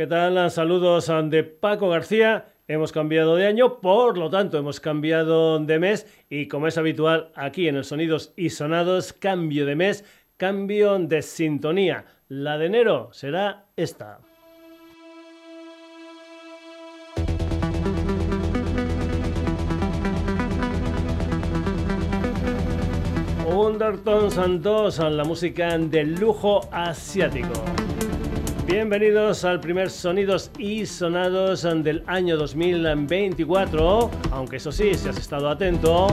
¿Qué tal? Saludos de Paco García. Hemos cambiado de año, por lo tanto hemos cambiado de mes y como es habitual aquí en el Sonidos y Sonados, cambio de mes, cambio de sintonía. La de enero será esta. Undertones and 2, la música del lujo asiático. Bienvenidos al primer Sonidos y Sonados del año 2024, aunque eso sí, si has estado atento,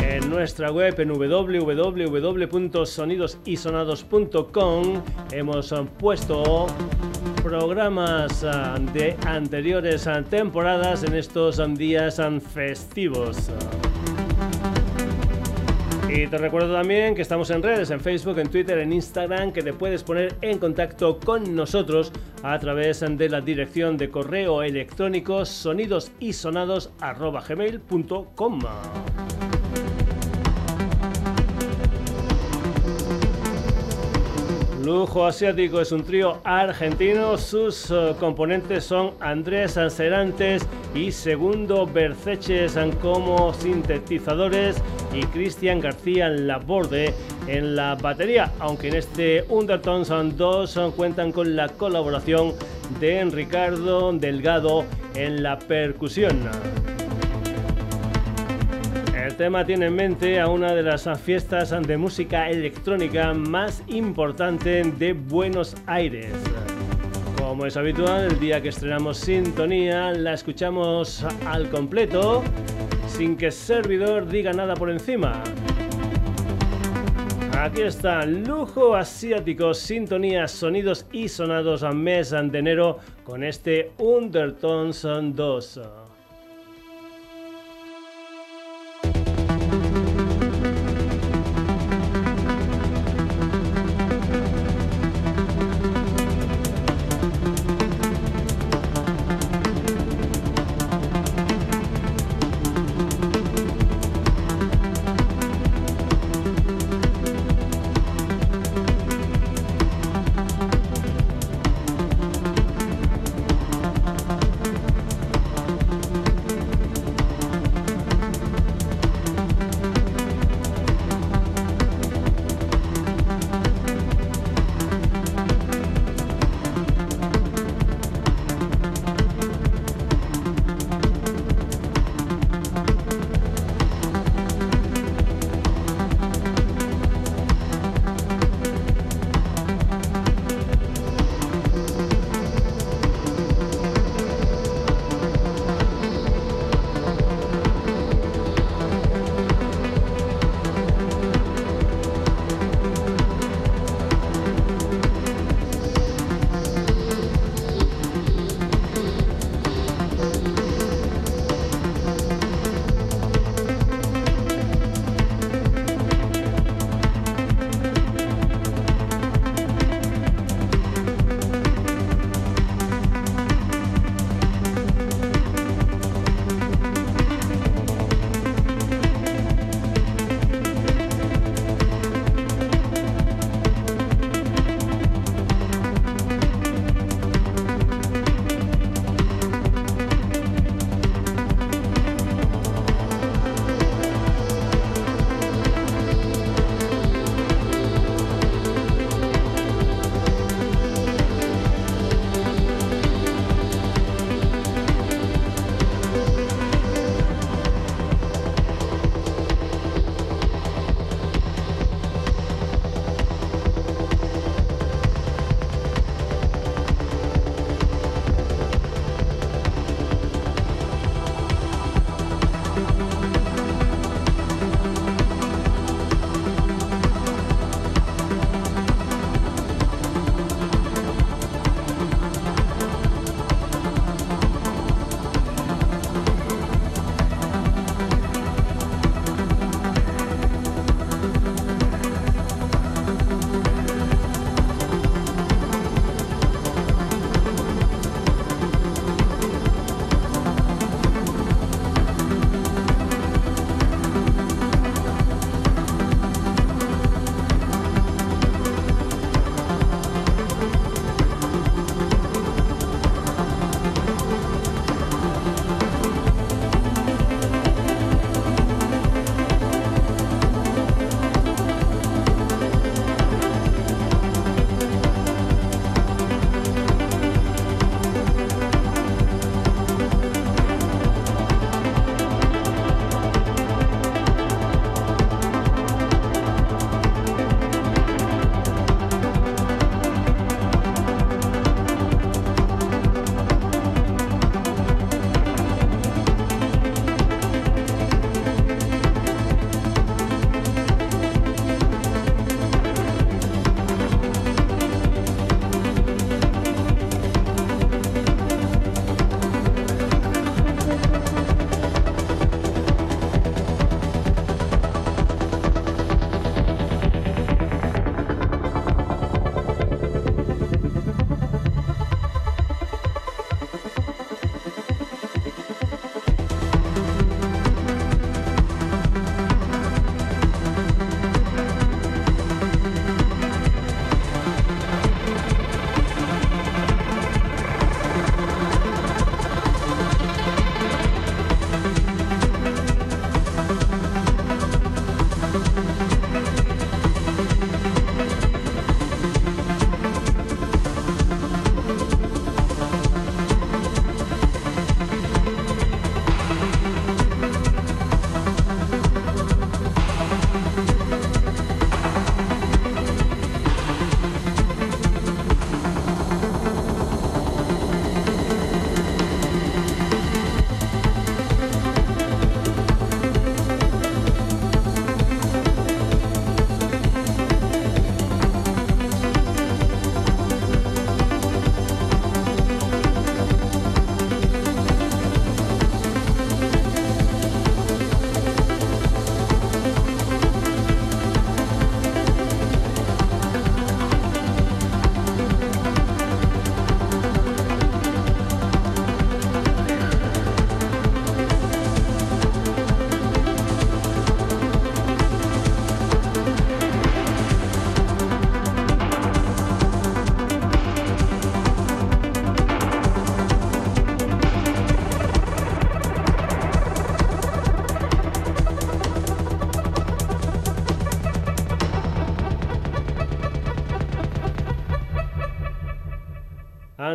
en nuestra web en www.sonidosysonados.com hemos puesto programas de anteriores temporadas en estos días festivos. Y te recuerdo también que estamos en redes, en Facebook, en Twitter, en Instagram, que te puedes poner en contacto con nosotros a través de la dirección de correo electrónico sonidosisonados.gmail.com. Lujo Asiático es un trío argentino. Sus eh, componentes son Andrés Ancerantes y Segundo Berceches como sintetizadores y Cristian García Laborde en la batería, aunque en este Undertones 2 cuentan con la colaboración de Ricardo Delgado en la percusión. El tema tiene en mente a una de las fiestas de música electrónica más importante de Buenos Aires. Como es habitual, el día que estrenamos Sintonía la escuchamos al completo sin que el servidor diga nada por encima. Aquí está, lujo asiático, sintonía, sonidos y sonados a mes de enero con este Undertones 2.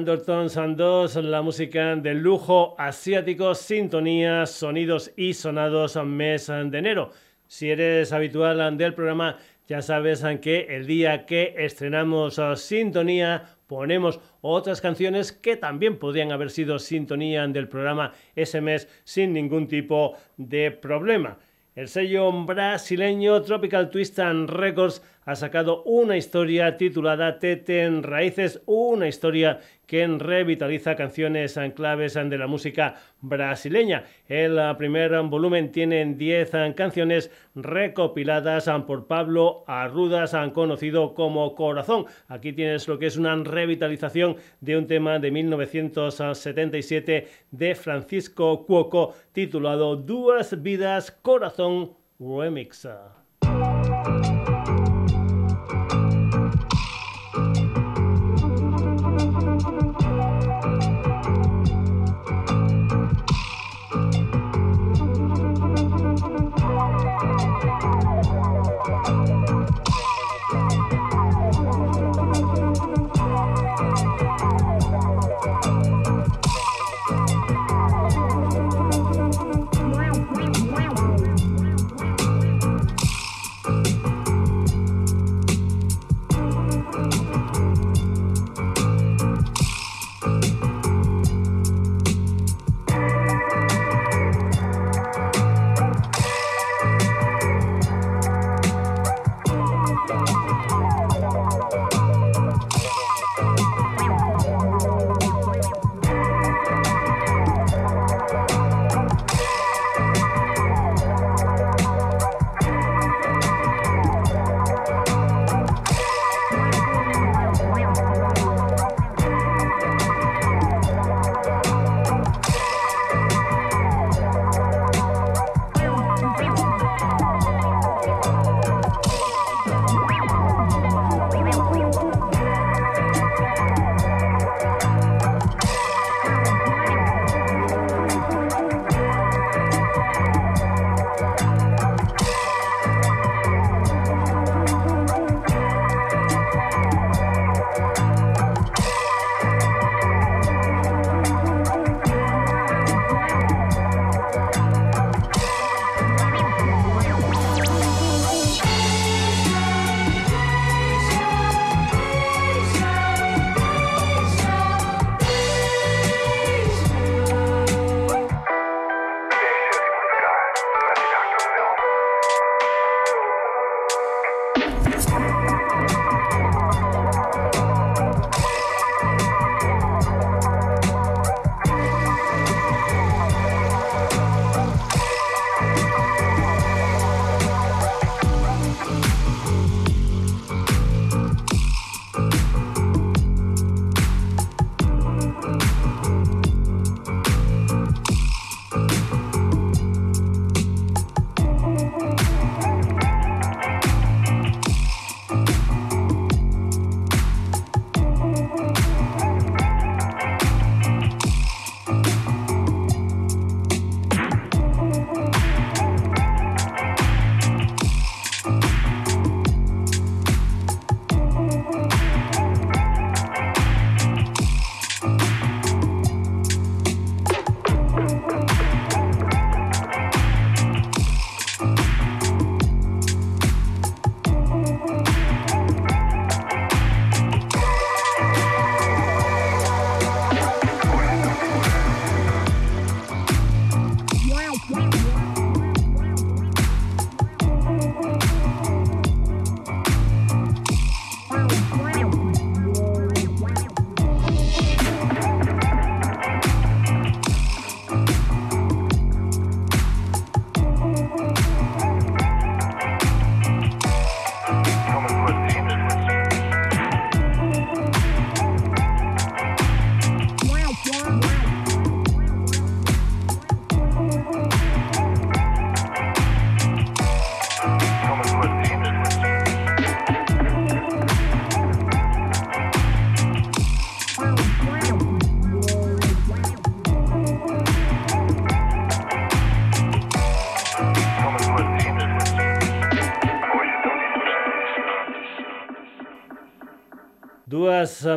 Anderton Sandos, la música de lujo asiático, sintonía, sonidos y sonados mes de enero. Si eres habitual del programa, ya sabes que el día que estrenamos sintonía ponemos otras canciones que también podrían haber sido sintonía del programa ese mes sin ningún tipo de problema. El sello brasileño Tropical Twist and Records ha sacado una historia titulada Tete en Raíces, una historia que revitaliza canciones claves de la música brasileña. El primer volumen tiene 10 canciones recopiladas por Pablo Arrudas, conocido como Corazón. Aquí tienes lo que es una revitalización de un tema de 1977 de Francisco Cuoco titulado Duas Vidas Corazón Remix.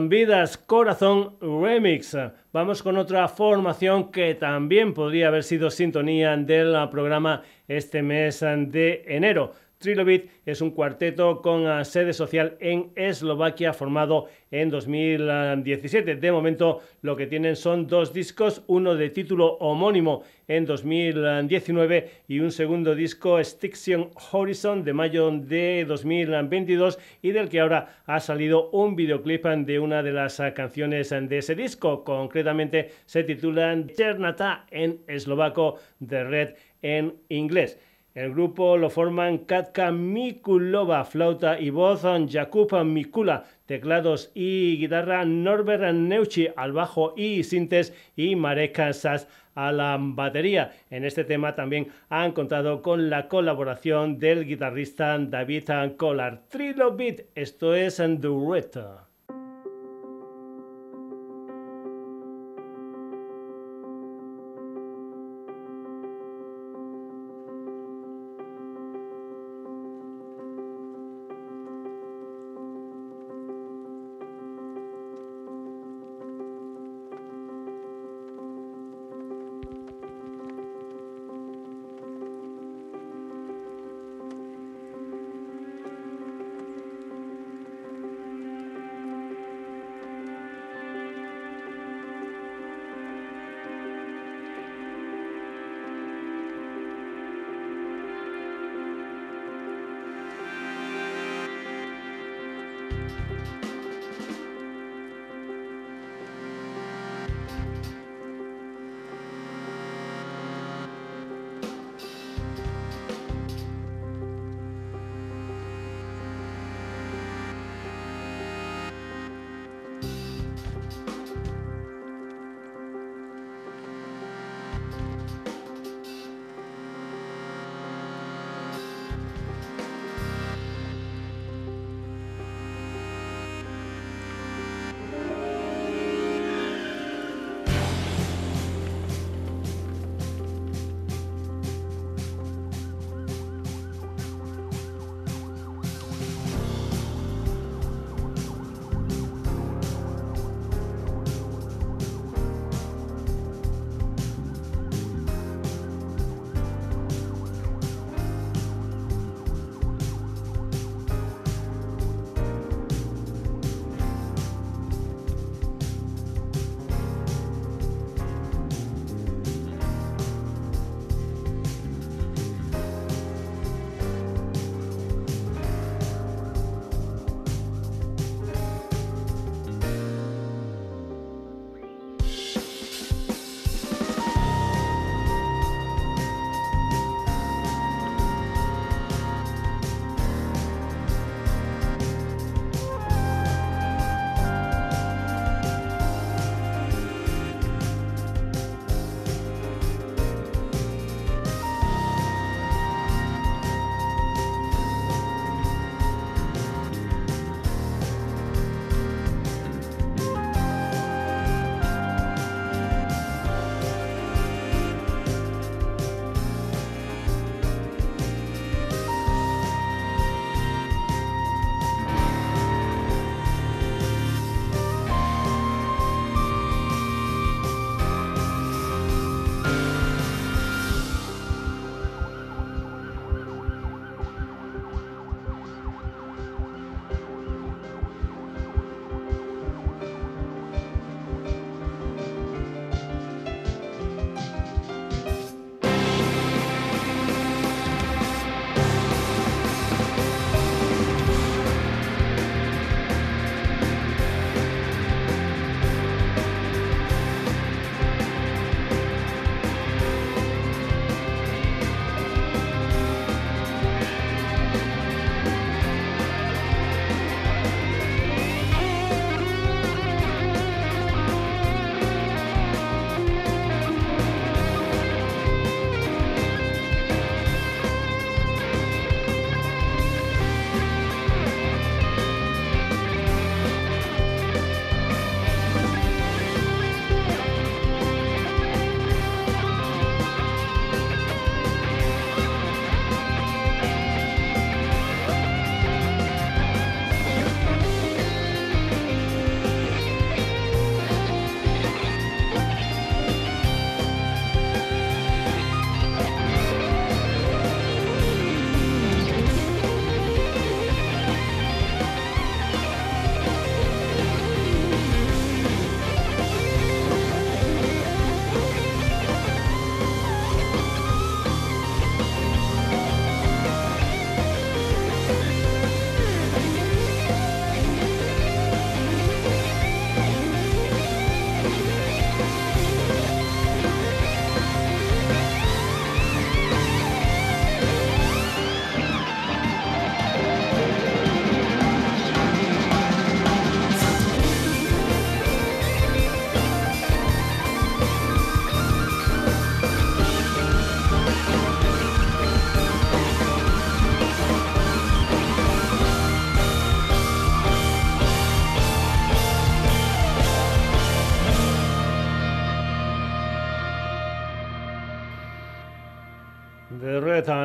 Vidas Corazón Remix. Vamos con otra formación que también podría haber sido sintonía del programa este mes de enero. Trilobit es un cuarteto con ah, sede social en Eslovaquia formado en 2017. De momento lo que tienen son dos discos, uno de título homónimo en 2019 y un segundo disco Stiction Horizon de mayo de 2022 y del que ahora ha salido un videoclip de una de las ah, canciones de ese disco. Concretamente se titula Chernata en eslovaco, The Red en inglés. El grupo lo forman Katka Mikulova, flauta y voz, Jakub Mikula, teclados y guitarra, Norbert Neuchi al bajo y sintes y Marek Sass a la batería. En este tema también han contado con la colaboración del guitarrista David Collar. Trilobit, esto es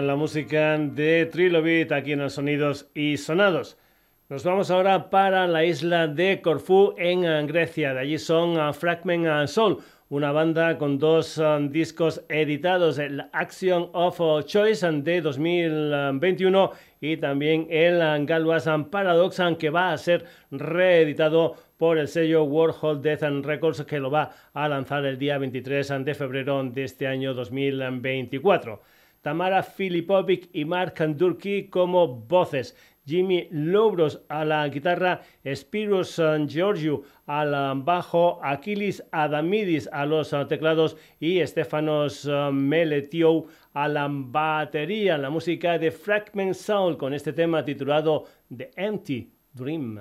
la música de Trilobit aquí en los Sonidos y Sonados. Nos vamos ahora para la isla de Corfú en Grecia. De allí son Fragment Soul, una banda con dos discos editados, el Action of Choice de 2021 y también el Galwas Paradox que va a ser reeditado por el sello Warhol Death and Records que lo va a lanzar el día 23 de febrero de este año 2024. Tamara Filipovic y Mark Durkee como voces. Jimmy Lobros a la guitarra, Spiros Georgiou al bajo, Aquiles Adamidis a los teclados y Stefanos Meletiou a la batería. La música de Fragment Soul con este tema titulado The Empty Dream.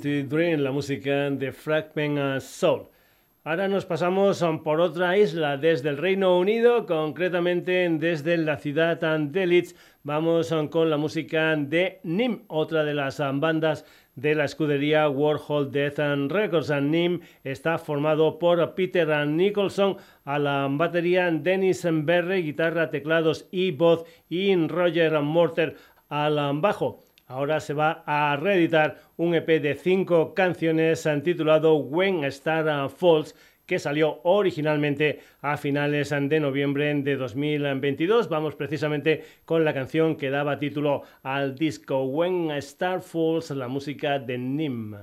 Dream, la música de Fragment Soul. Ahora nos pasamos um, por otra isla desde el Reino Unido, concretamente desde la ciudad de Leeds. Vamos um, con la música de Nim, otra de las um, bandas de la escudería Warhol Death and Records. Nim está formado por Peter Nicholson a la batería, Dennis Berry, guitarra, teclados y voz, y Roger Morter al bajo. Ahora se va a reeditar un EP de cinco canciones titulado When Star Falls que salió originalmente a finales de noviembre de 2022. Vamos precisamente con la canción que daba título al disco When Star Falls, la música de Nim.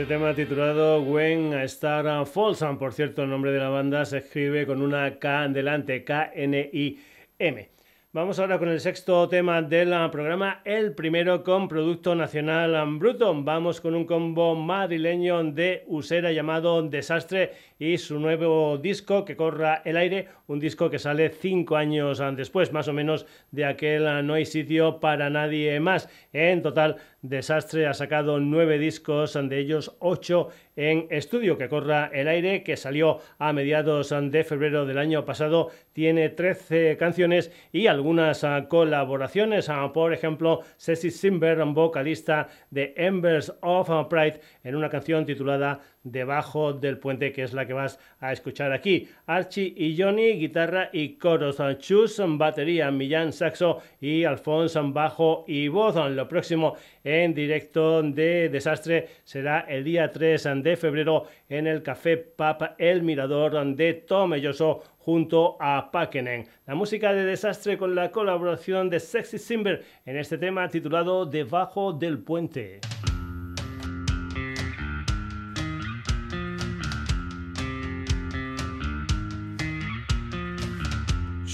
Ese tema titulado When a Star Falls. Por cierto, el nombre de la banda se escribe con una K delante, K-N-I-M. Vamos ahora con el sexto tema del programa, el primero con Producto Nacional Bruto. Vamos con un combo madrileño de Usera llamado Desastre y su nuevo disco que corra el aire, un disco que sale cinco años después, más o menos de aquel No hay sitio para nadie más. En total, Desastre ha sacado nueve discos, de ellos ocho en estudio que corra el aire, que salió a mediados de febrero del año pasado. Tiene 13 canciones y algunas ah, colaboraciones. Ah, por ejemplo, Ceci Simber, vocalista de Embers of Pride, en una canción titulada Debajo del puente, que es la que vas a escuchar aquí. Archie y Johnny, guitarra y coros. Chus, batería. Millán, saxo. Y Alfonso, bajo y voz. Lo próximo en directo de Desastre será el día 3 de febrero en el Café Pap El Mirador de Tomelloso junto a Pakenen. La música de Desastre con la colaboración de Sexy Simber en este tema titulado Debajo del puente.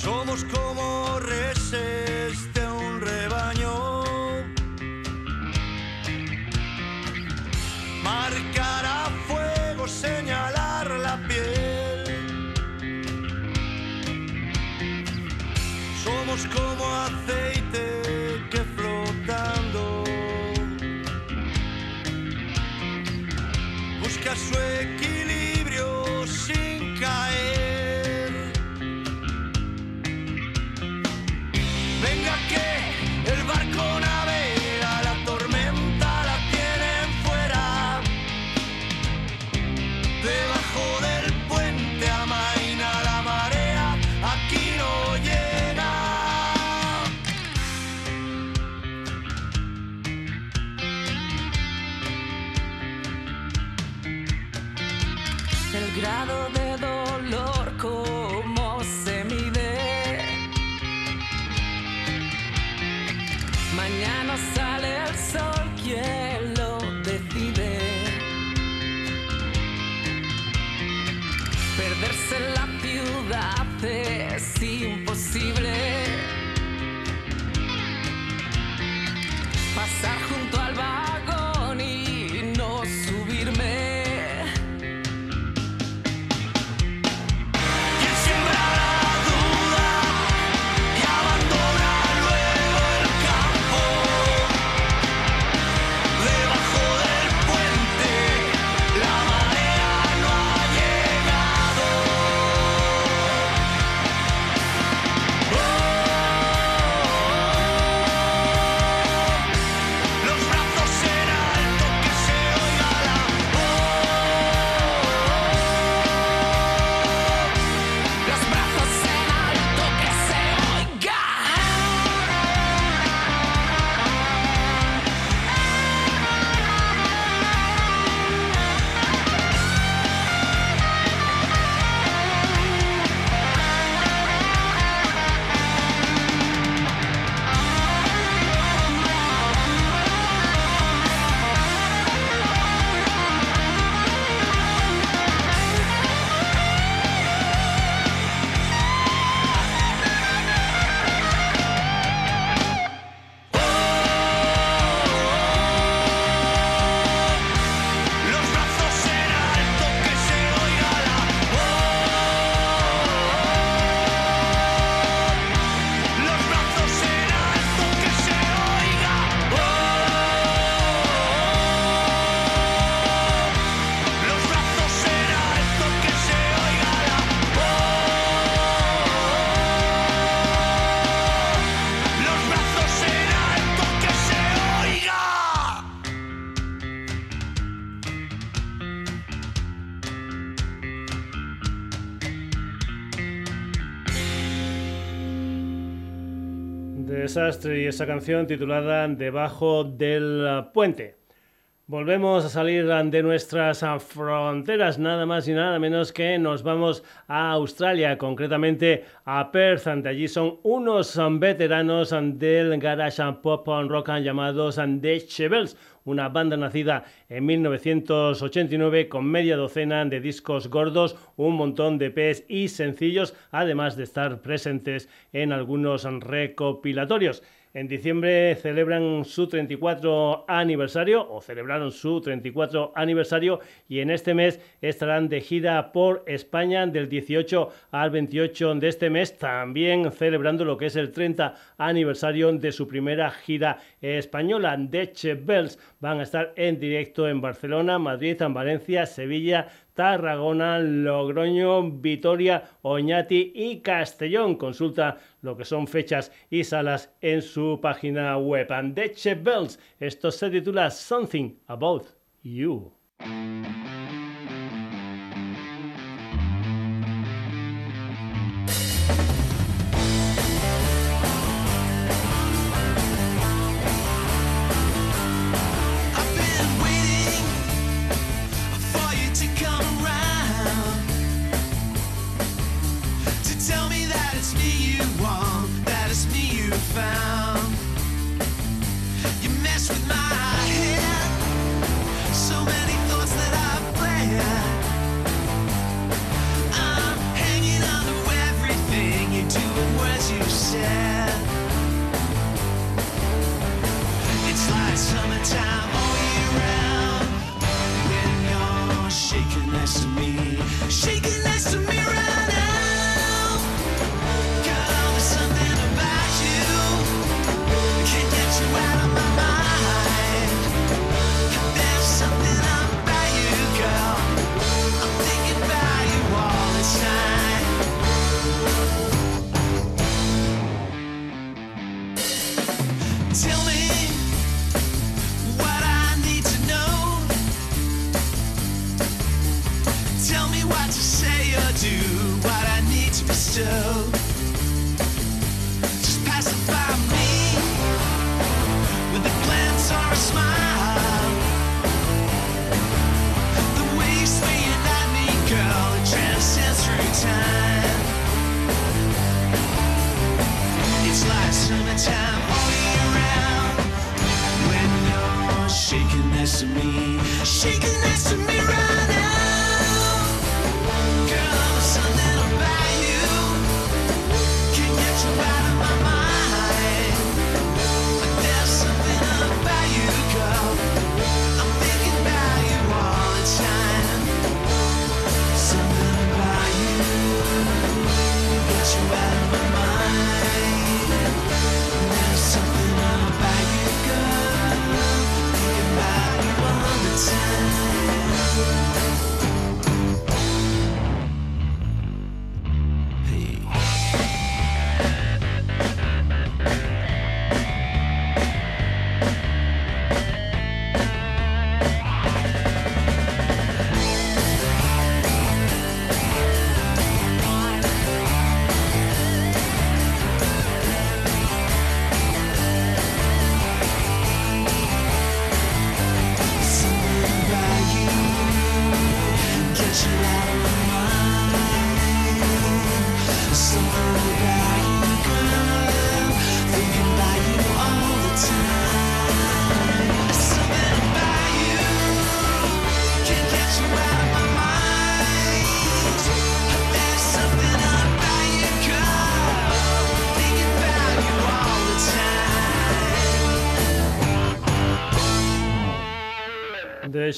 Somos como reses de un rebaño. Marcar a fuego, señalar la piel. Somos como aceite que flotando busca su Y esa canción titulada Debajo del puente. Volvemos a salir de nuestras fronteras, nada más y nada menos que nos vamos a Australia, concretamente a Perth. Ante allí son unos veteranos del garage pop and rock llamados The Chevels, una banda nacida en 1989 con media docena de discos gordos, un montón de EPs y sencillos, además de estar presentes en algunos recopilatorios. En diciembre celebran su 34 aniversario o celebraron su 34 aniversario y en este mes estarán de gira por España del 18 al 28 de este mes, también celebrando lo que es el 30 aniversario de su primera gira española. Deche Bells van a estar en directo en Barcelona, Madrid, en Valencia, Sevilla, Tarragona, Logroño, Vitoria, Oñati y Castellón. Consulta lo que son fechas y salas en su página web. And Deche Bells, esto se titula Something About You. Shaking next to me, shaking next to me time only around when you're shaking next to me, shaking next to me right.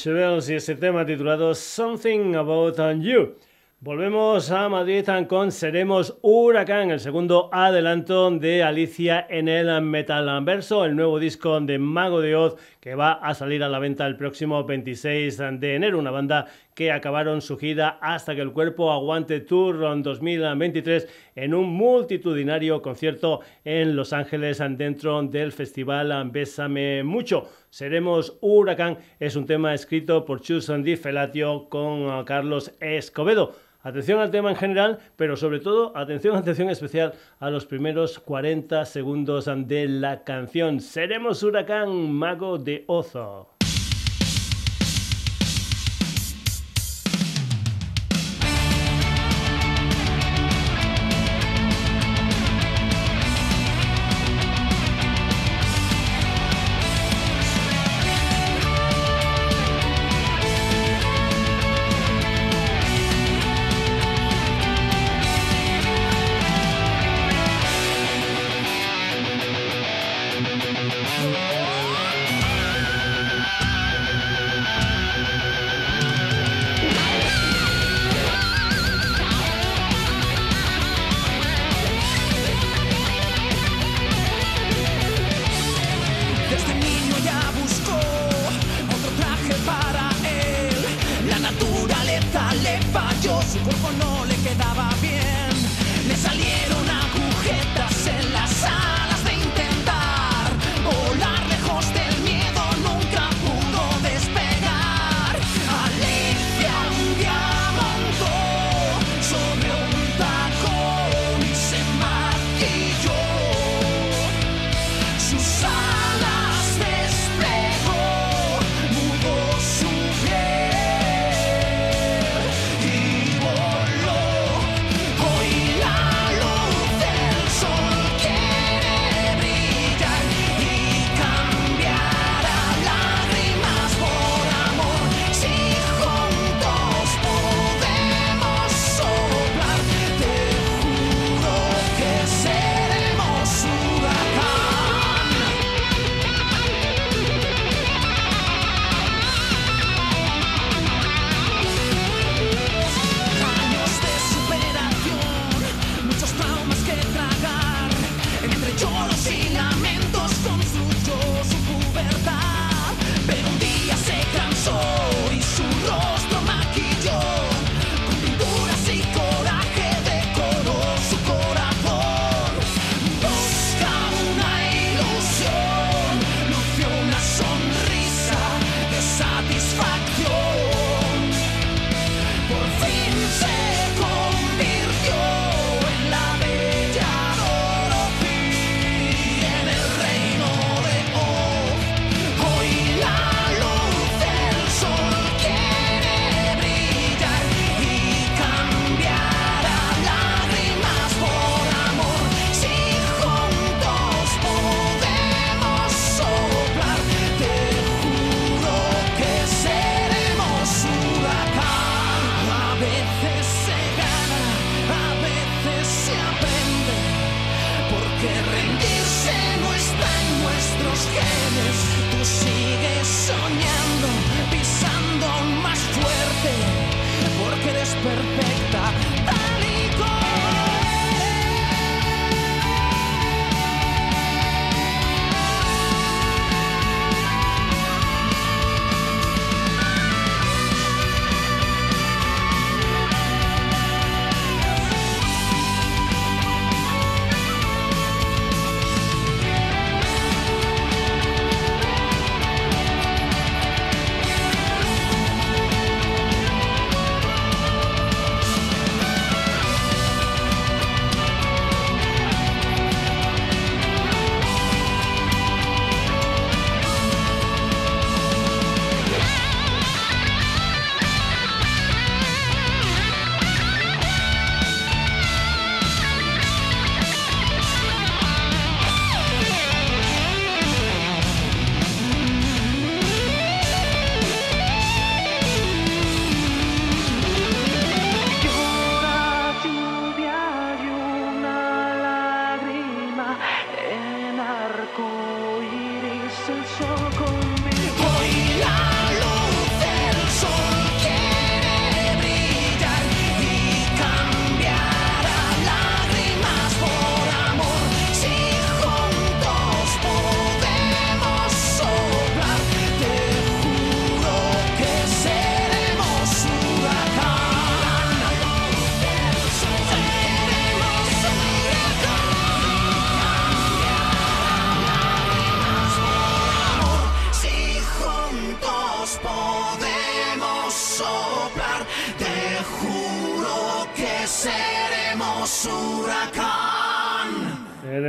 Y ese tema titulado Something About You. Volvemos a Madrid con Seremos Huracán, el segundo adelanto de Alicia en el Metal Verso, el nuevo disco de Mago de Oz que va a salir a la venta el próximo 26 de enero. Una banda que acabaron su gira hasta que el cuerpo aguante Tour 2023 en un multitudinario concierto en Los Ángeles dentro del festival Bésame Mucho. Seremos Huracán es un tema escrito por Chus Di Felatio con Carlos Escobedo. Atención al tema en general, pero sobre todo atención, atención especial a los primeros 40 segundos de la canción. Seremos Huracán, Mago de Ozo.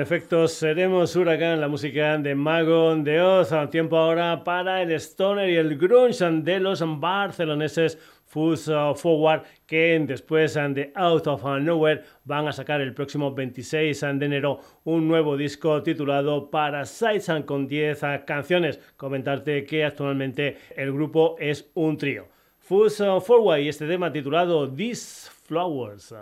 En efecto, seremos Huracán, la música de Mago de Oz. Tiempo ahora para el Stoner y el Grunge de los barceloneses Foods Forward, que después de Out of Nowhere van a sacar el próximo 26 de enero un nuevo disco titulado Parasites con 10 canciones. Comentarte que actualmente el grupo es un trío. Foods Forward y este tema titulado These Flowers.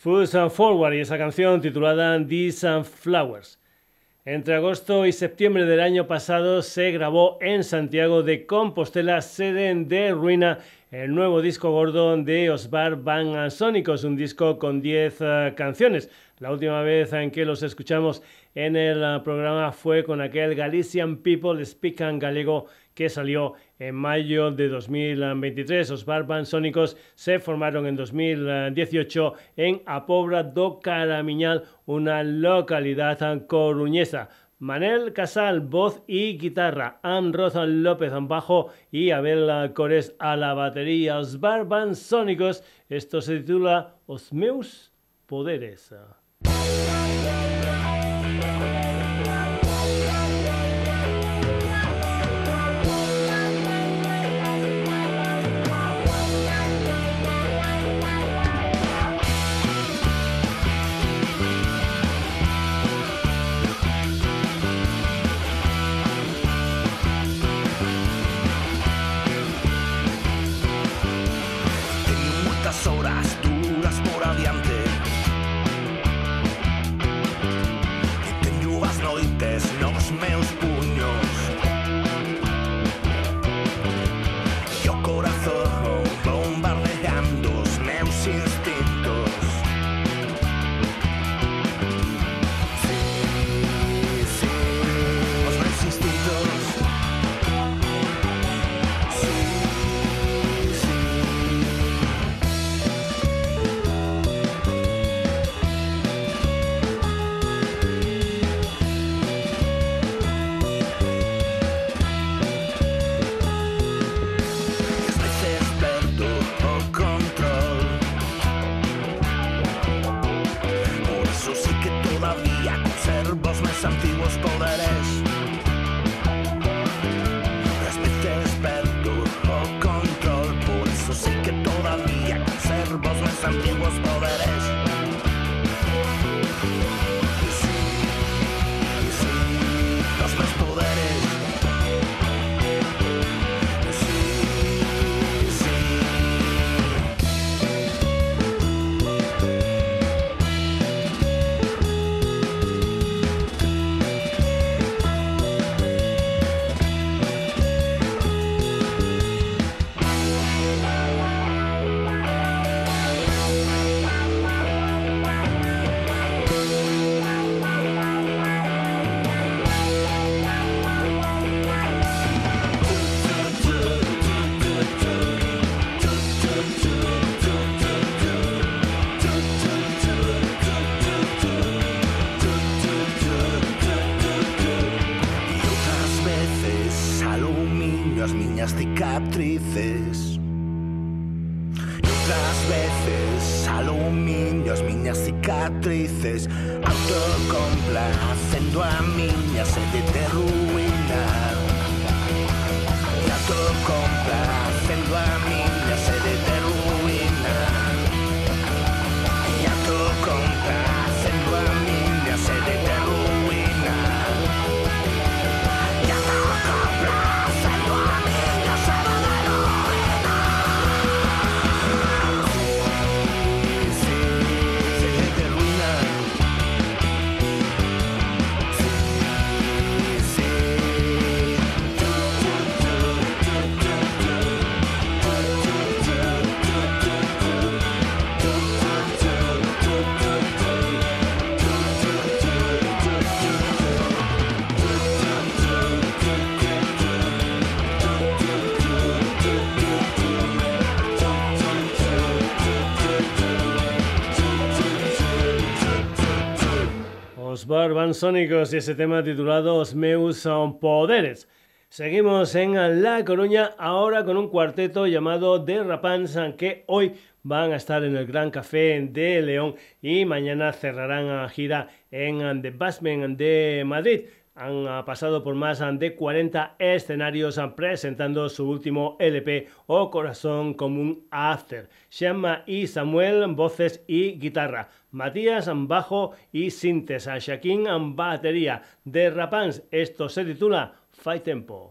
Foods and Forward y esa canción titulada These and Flowers. Entre agosto y septiembre del año pasado se grabó en Santiago de Compostela, sede de Ruina, el nuevo disco gordo de Osbar Van Sónicos, un disco con 10 eh, canciones. La última vez en que los escuchamos en el uh, programa fue con aquel Galician People Speak Galego que salió en mayo de 2023. Los Barban Sónicos se formaron en 2018 en Apobra do Caramiñal, una localidad coruñesa. Manel Casal, voz y guitarra, Am Rozan López bajo y Abel Cores a la batería. Os Barban Sónicos, esto se titula Os meus poderes. Antiguos poderes. Es veces perdo o control Por eso sí que todavía conservo os meus antiguos poderes Os Barban Sónicos y ese tema titulado meus son poderes. Seguimos en La Coruña ahora con un cuarteto llamado The que hoy van a estar en el Gran Café de León y mañana cerrarán a gira en The Basement de Madrid. Han ah, pasado por más de 40 escenarios presentando su último LP o Corazón Común After. Shamma y Samuel, voces y guitarra. Matías, bajo y sintes. Shaquín, batería. De Rapans, esto se titula Fight Tempo.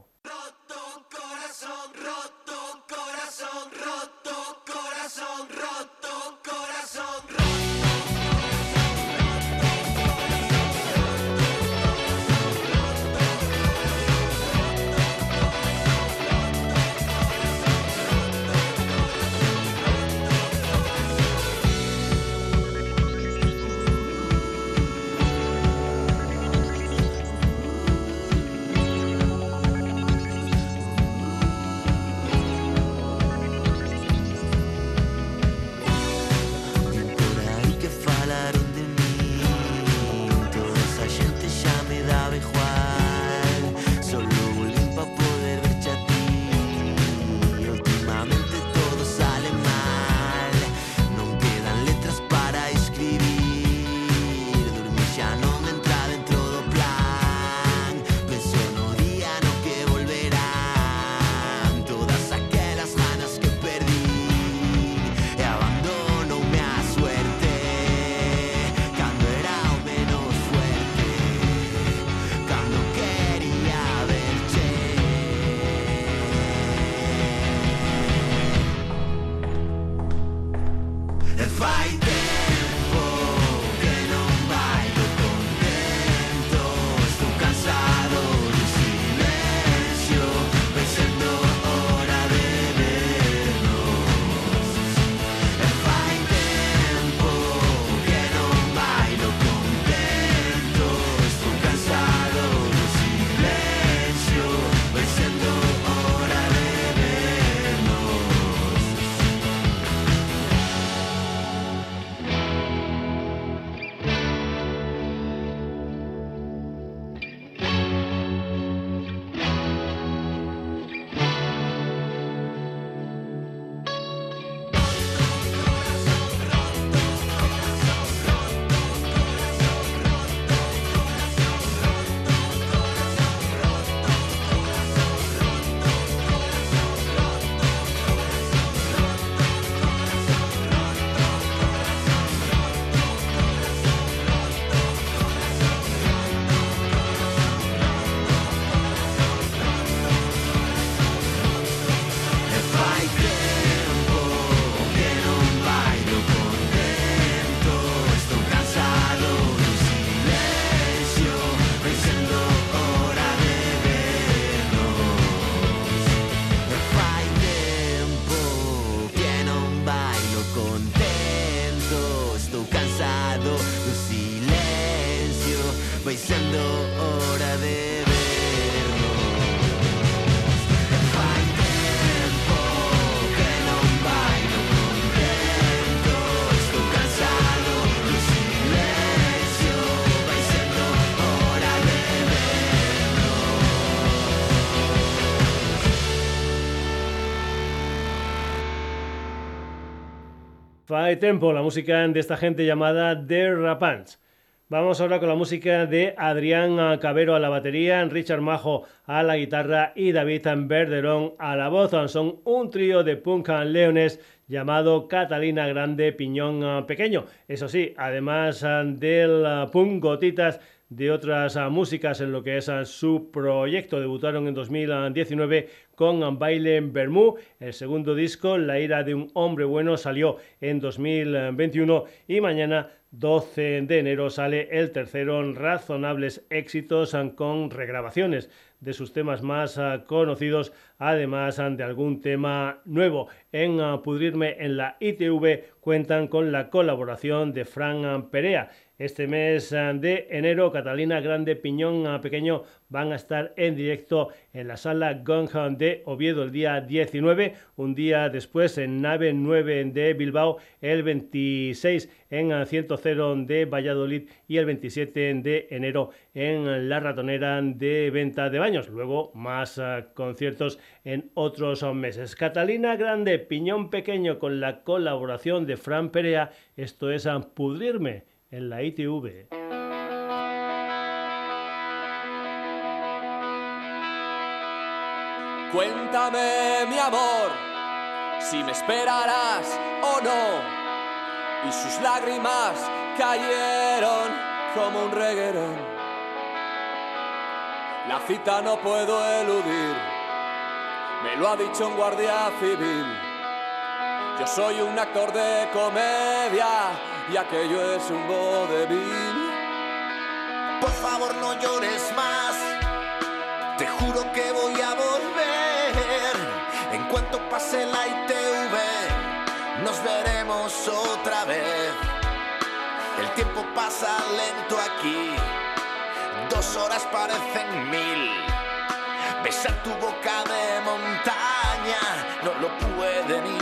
Five Tempo, la música de esta gente llamada The Rapants. Vamos ahora con la música de Adrián Cabero a la batería, Richard Majo a la guitarra y David Verderón a la voz. Son un trío de punk leones llamado Catalina Grande Piñón Pequeño. Eso sí, además del punk gotitas de otras músicas en lo que es su proyecto. Debutaron en 2019 con Baile Bermú. El segundo disco, La ira de un hombre bueno, salió en 2021 y mañana 12 de enero sale el tercero en Razonables Éxitos con regrabaciones de sus temas más ah, conocidos, además ah, de algún tema nuevo. En ah, Pudrirme en la ITV cuentan con la colaboración de Fran Perea. Este mes de enero, Catalina Grande Piñón Pequeño van a estar en directo en la sala Gong de Oviedo el día 19, un día después en Nave 9 de Bilbao, el 26 en 100 de Valladolid y el 27 de enero en La Ratonera de Venta de Baños. Luego más conciertos en otros meses. Catalina Grande, Piñón Pequeño con la colaboración de Fran Perea. Esto es Pudrirme en la ITV. Cuéntame, mi amor, si me esperarás o no. Y sus lágrimas cayeron como un reguerón. La cita no puedo eludir, me lo ha dicho un guardia civil. Yo soy un actor de comedia y aquello es un vodevil. Por favor no llores más, te juro que voy a volver. En cuanto pase la ITV, nos veremos otra vez. El tiempo pasa lento aquí, dos horas parecen mil. Besar tu boca de montaña no lo pueden impedir.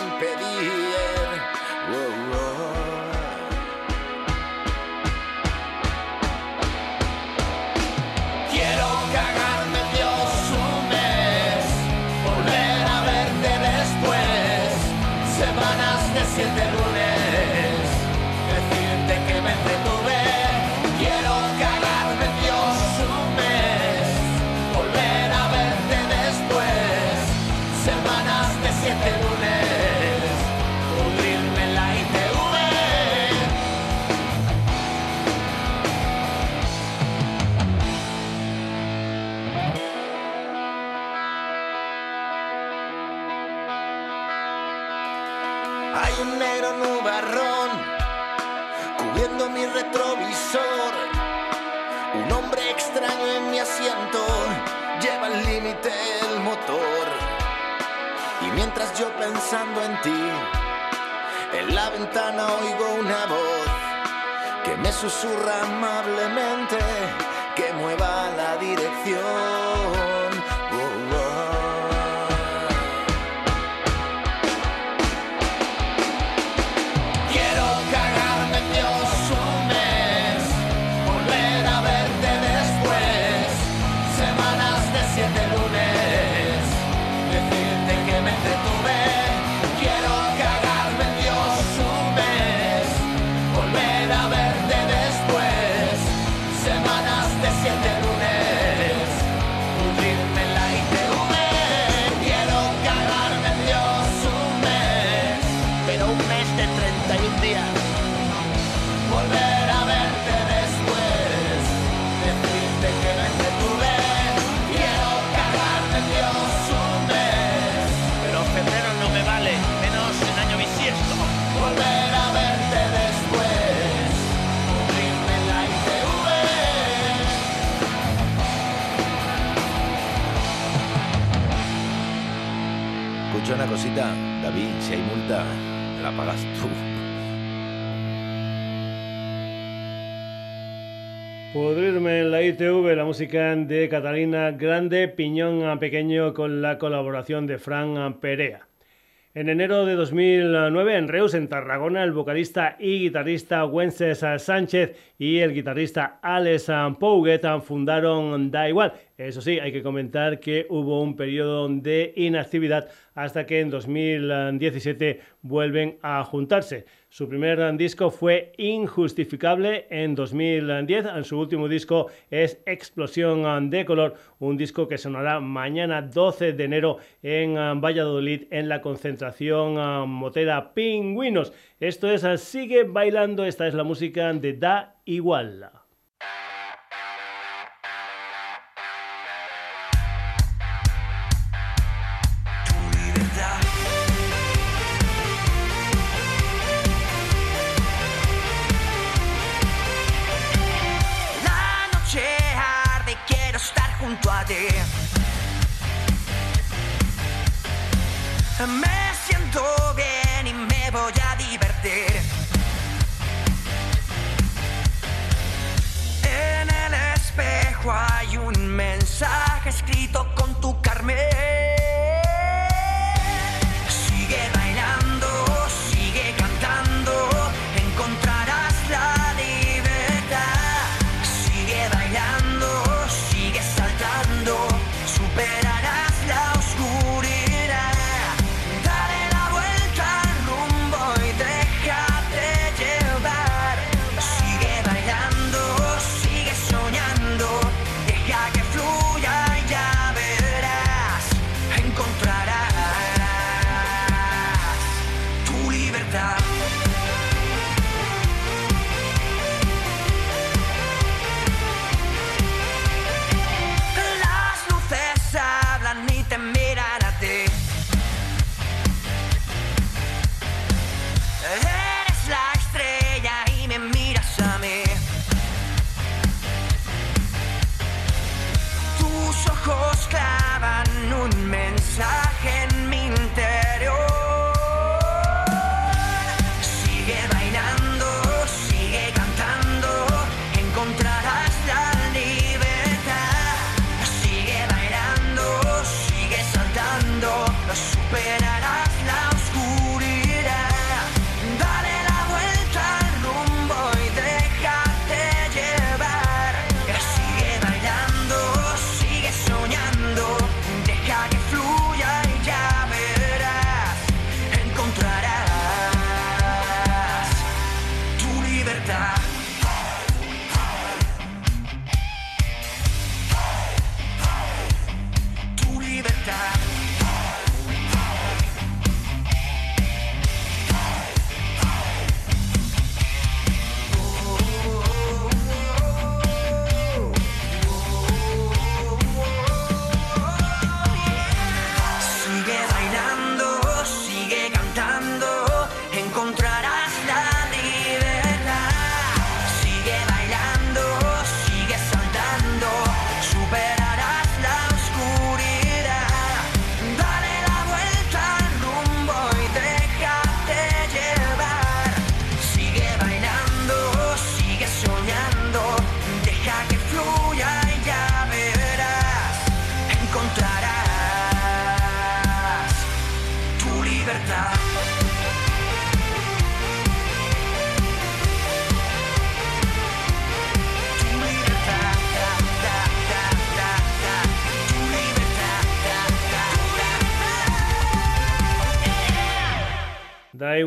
Música de Catalina Grande, Piñón Pequeño con la colaboración de Fran Perea. En enero de 2009, en Reus, en Tarragona, el vocalista y guitarrista Wences Sánchez y el guitarrista Alex Pouget fundaron Da Igual. Eso sí, hay que comentar que hubo un periodo de inactividad hasta que en 2017 vuelven a juntarse. Su primer disco fue Injustificable en 2010. En su último disco es Explosión de Color, un disco que sonará mañana 12 de enero en Valladolid en la concentración um, motera Pingüinos. Esto es uh, Sigue Bailando. Esta es la música de Da Igual. Me siento bien y me voy a divertir. En el espejo hay un mensaje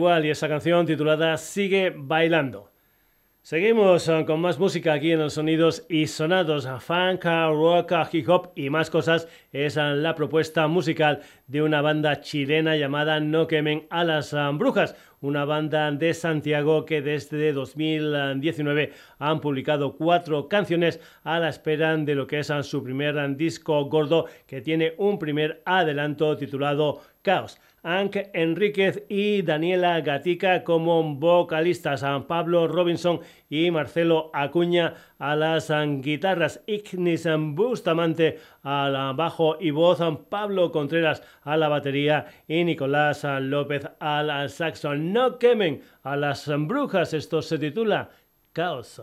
igual, y esa canción titulada Sigue bailando. Seguimos eh, con más música aquí en los sonidos y sonados. Funk, rock, hip hop y más cosas es eh, la propuesta musical de una banda chilena llamada No quemen a las eh, brujas. Una banda de Santiago que desde 2019 han publicado cuatro canciones a la espera de lo que es eh, su primer disco gordo que tiene un primer adelanto titulado Caos. Ank Enríquez y Daniela Gatica como vocalistas, a Pablo Robinson y Marcelo Acuña a las guitarras, Ignis Bustamante al bajo y voz, Pablo Contreras a la batería y Nicolás López al saxo. No quemen a las brujas, esto se titula Caos.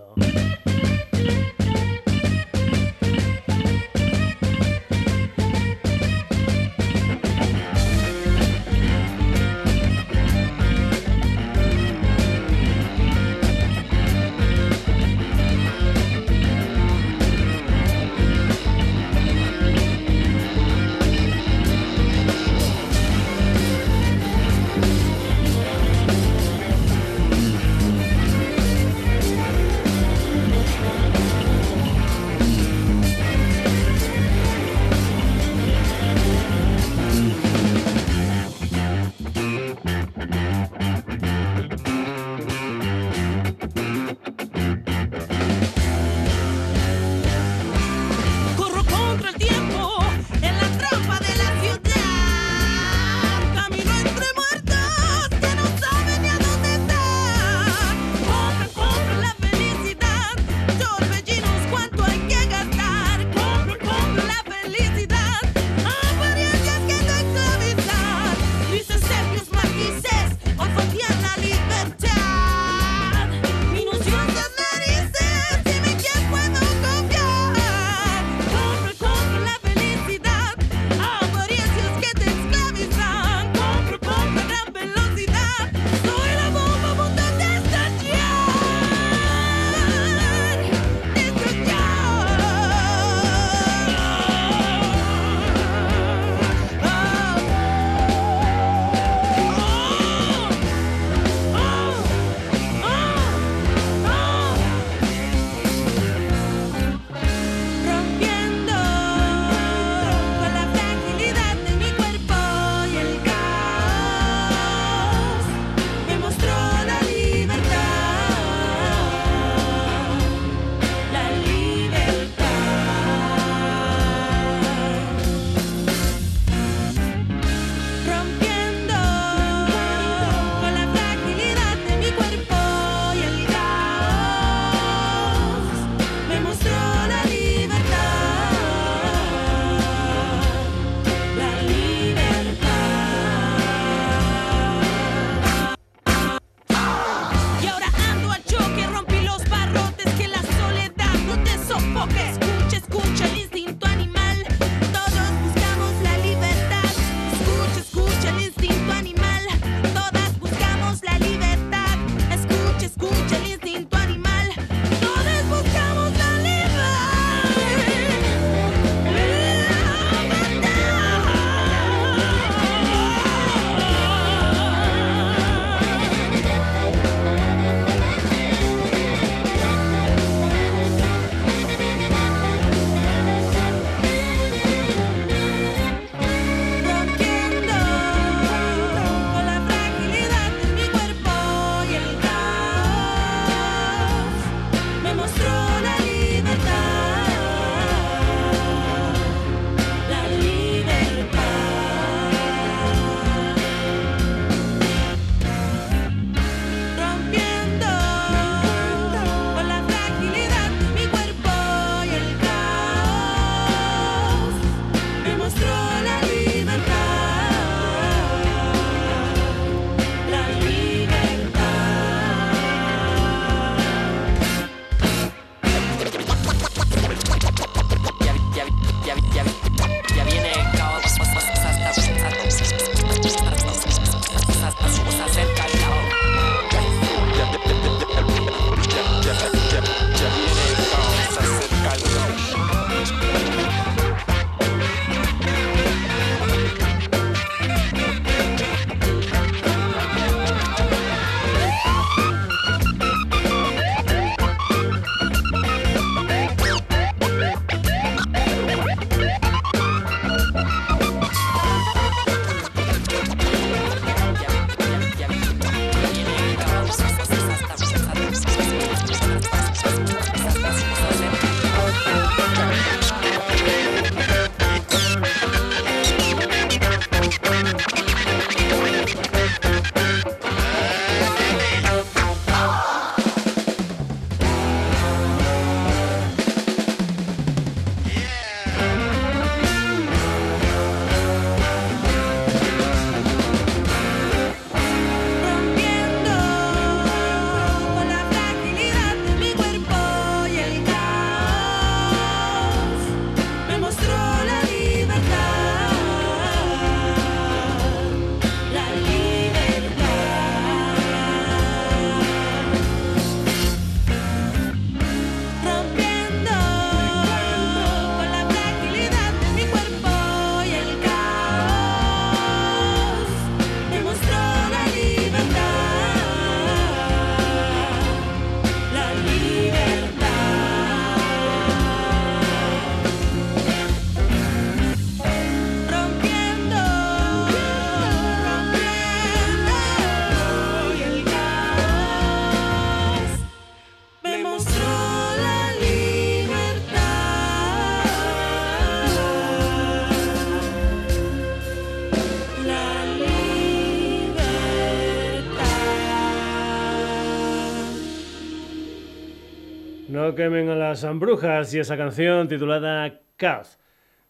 Quemen a las brujas y esa canción titulada Chaos.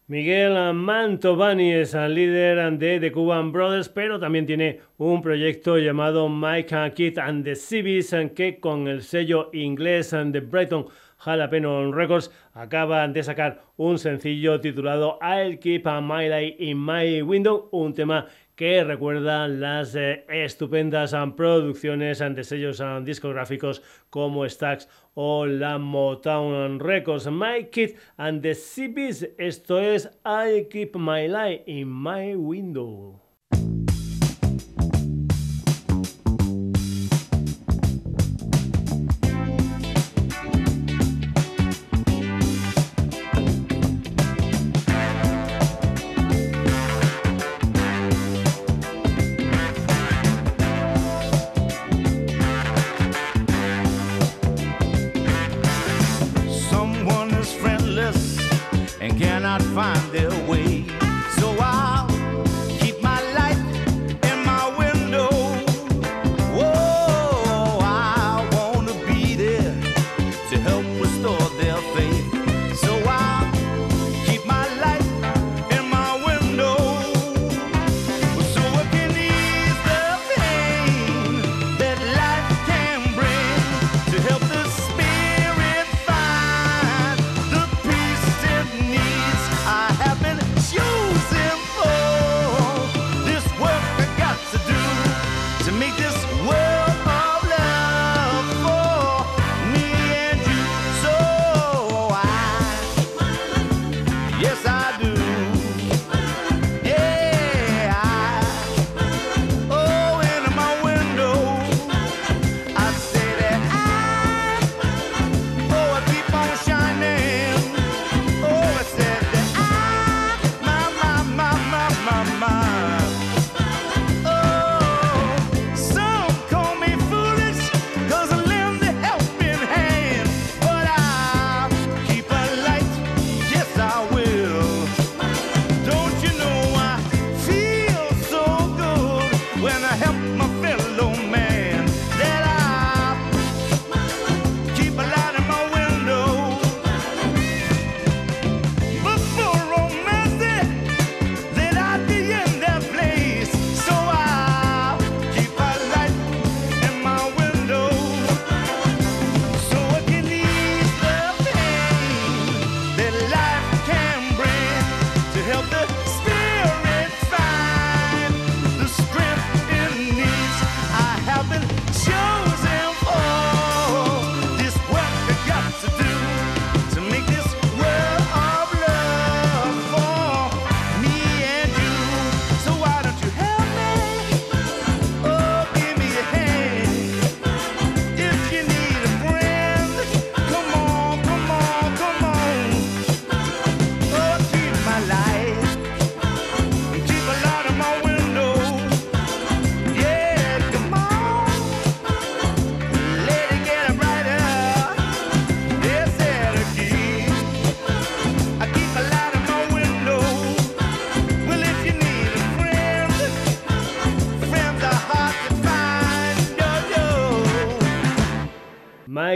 Miguel Mantovani es el líder de The Cuban Brothers, pero también tiene un proyecto llamado Mike Kid and the Civis, que con el sello inglés de Brighton Jalapeno Records acaba de sacar un sencillo titulado I'll Keep My Light in My Window, un tema que recuerda las eh, estupendas um, producciones ante sellos um, discográficos como Stax o la Motown Records. My Kid and the CBs, esto es I Keep My Light in My Window.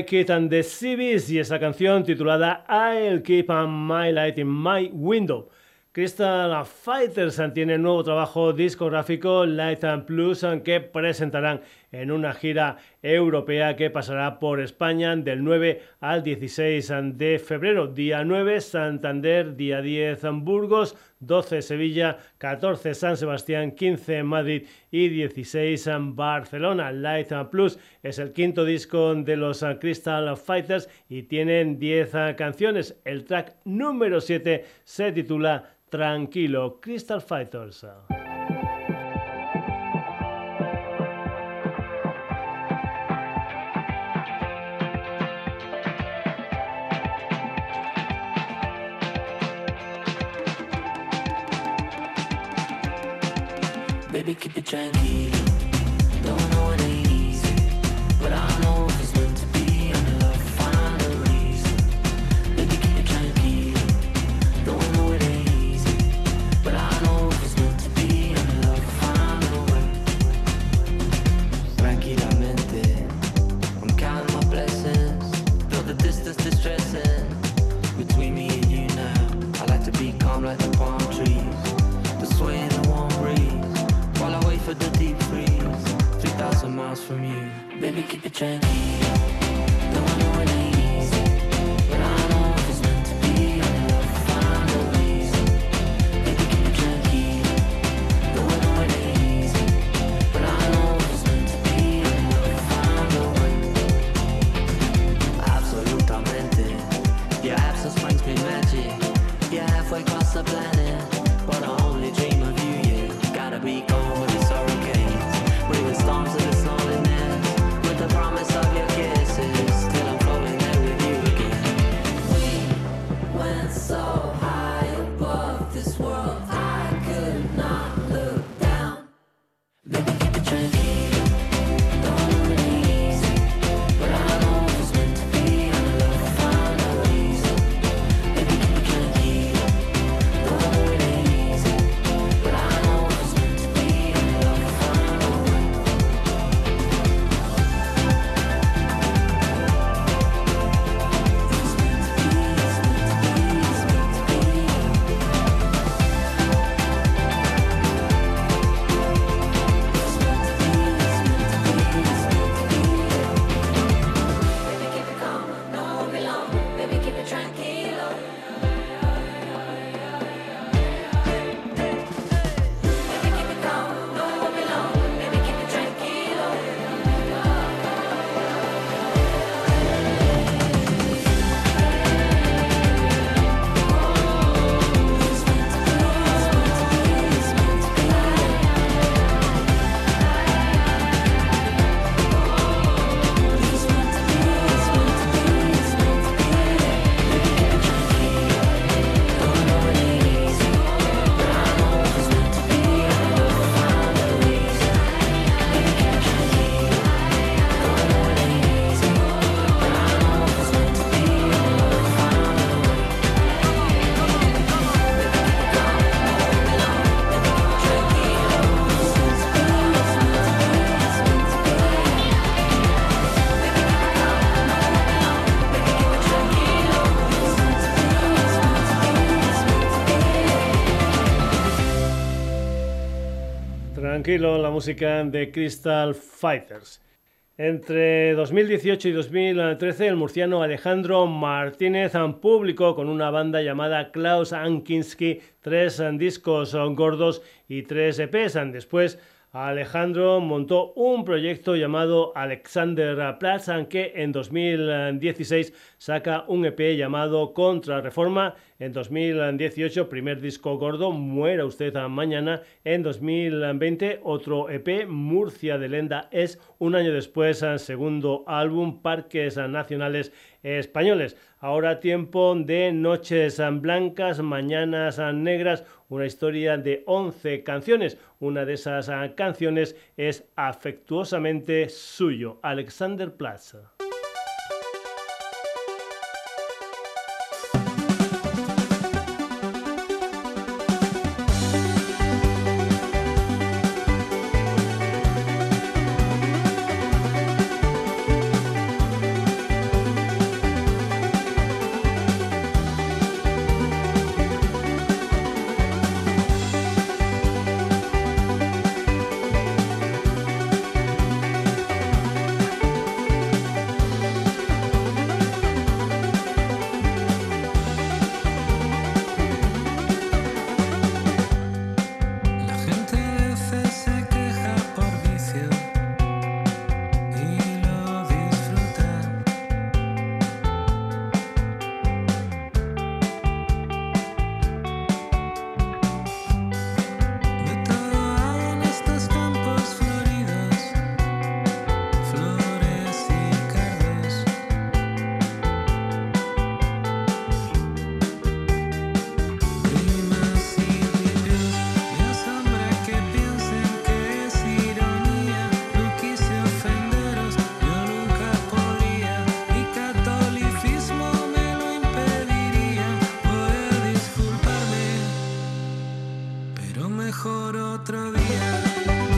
My Kid and the y esa canción titulada I'll Keep My Light in My Window. Crystal Fighters tiene nuevo trabajo discográfico Light and Plus que presentarán en una gira europea que pasará por España del 9 al 16 de febrero. Día 9 Santander, día 10 Burgos, 12 Sevilla, 14 San Sebastián, 15 Madrid y 16 Barcelona. Light and Plus es el quinto disco de los Crystal Fighters y tienen 10 canciones. El track número 7 se titula Tranquilo, Crystal Fighters. Baby, keep it tranquilo. música de Crystal Fighters. Entre 2018 y 2013, el murciano Alejandro Martínez um, publicó con una banda llamada Klaus Ankinski tres um, discos um, gordos y tres EPs. Después Alejandro montó un proyecto llamado Alexander Plaza que en 2016 saca un EP llamado Contrarreforma. En 2018, primer disco gordo, Muera usted mañana. En 2020, otro EP, Murcia de Lenda es. Un año después, segundo álbum, Parques Nacionales españoles. Ahora tiempo de Noches Blancas, Mañanas Negras, una historia de 11 canciones. Una de esas canciones es Afectuosamente Suyo, Alexander Plaza. mejor otro día.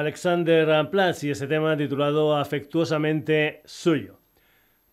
Alexander Platz y ese tema titulado Afectuosamente Suyo.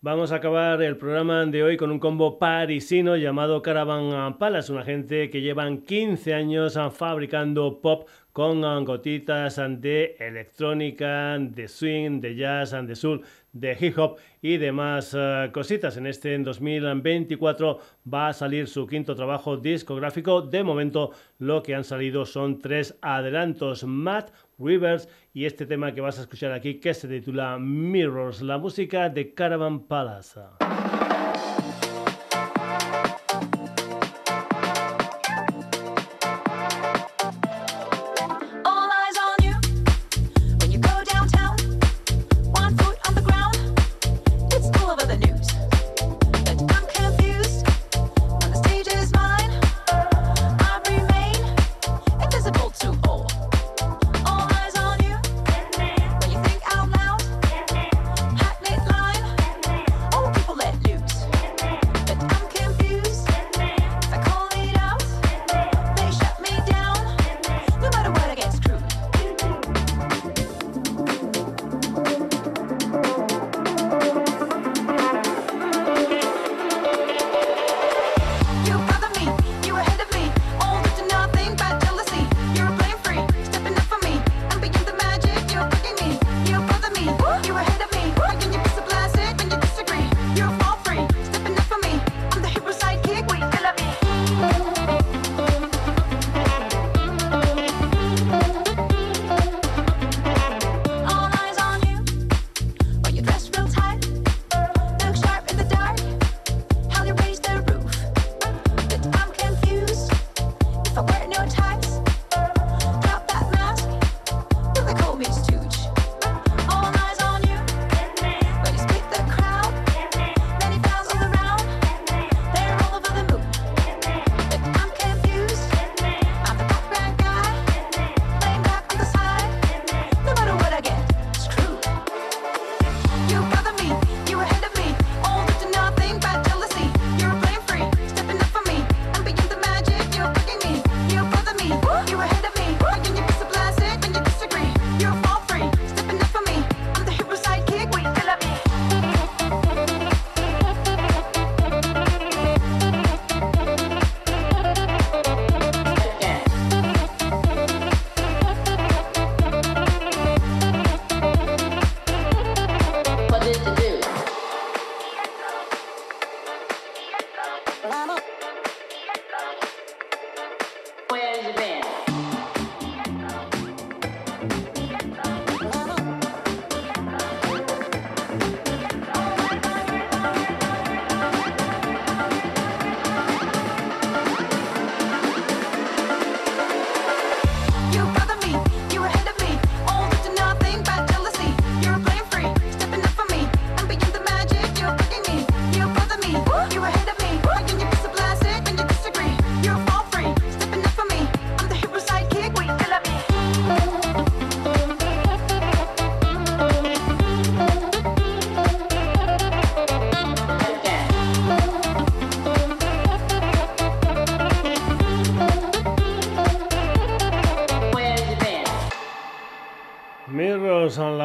Vamos a acabar el programa de hoy con un combo parisino llamado Caravan Palace, una gente que llevan 15 años fabricando pop con gotitas de electrónica, de swing, de jazz, de soul, de hip hop y demás eh, cositas. En este 2024 va a salir su quinto trabajo discográfico. De momento lo que han salido son tres adelantos. Matt Rivers y este tema que vas a escuchar aquí que se titula Mirrors, la música de Caravan Palace.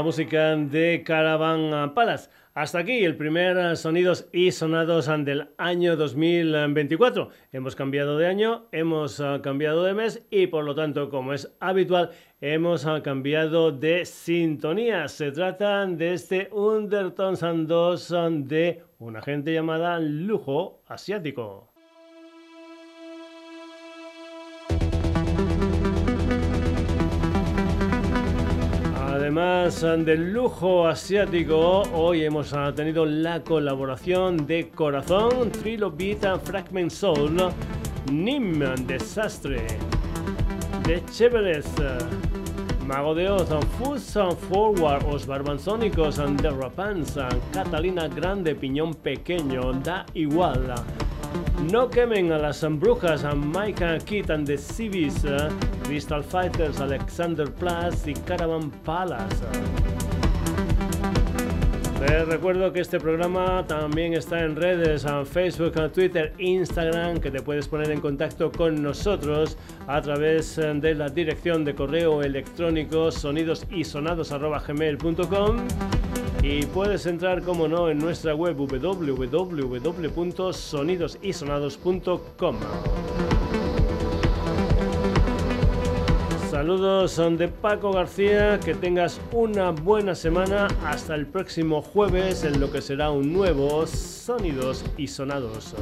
música de Caravan Palace. Hasta aquí el primer eh, Sonidos y Sonados del año 2024. Hemos cambiado de año, hemos eh, cambiado de mes y por lo tanto, como es habitual, hemos eh, cambiado de sintonía. Se trata de este Undertone 2 de una gente llamada Lujo Asiático. además eh, del lujo asiático, hoy hemos eh, tenido la colaboración de Corazón, Trilobita, Fragment Soul, Nim, Desastre, de Chéveres, eh, Mago de Oz, Fusion Forward, Os Barbanzónicos, The Rapanza, Catalina Grande, Piñón Pequeño, Da Igual. No quemen a las brujas, a Micah Kid and the Civis, uh, Fighters, Alexander Plus y Caravan Palace. Te recuerdo que este programa también está en redes, en Facebook, en Twitter, Instagram, que te puedes poner en contacto con nosotros a través eh, de la dirección de correo electrónico sonidos puedes entrar, como no, en nuestra web www.sonidosisonados.com. Saludos son de Paco García, que tengas una buena semana hasta el próximo jueves en lo que será un nuevo Sonidos y Sonados.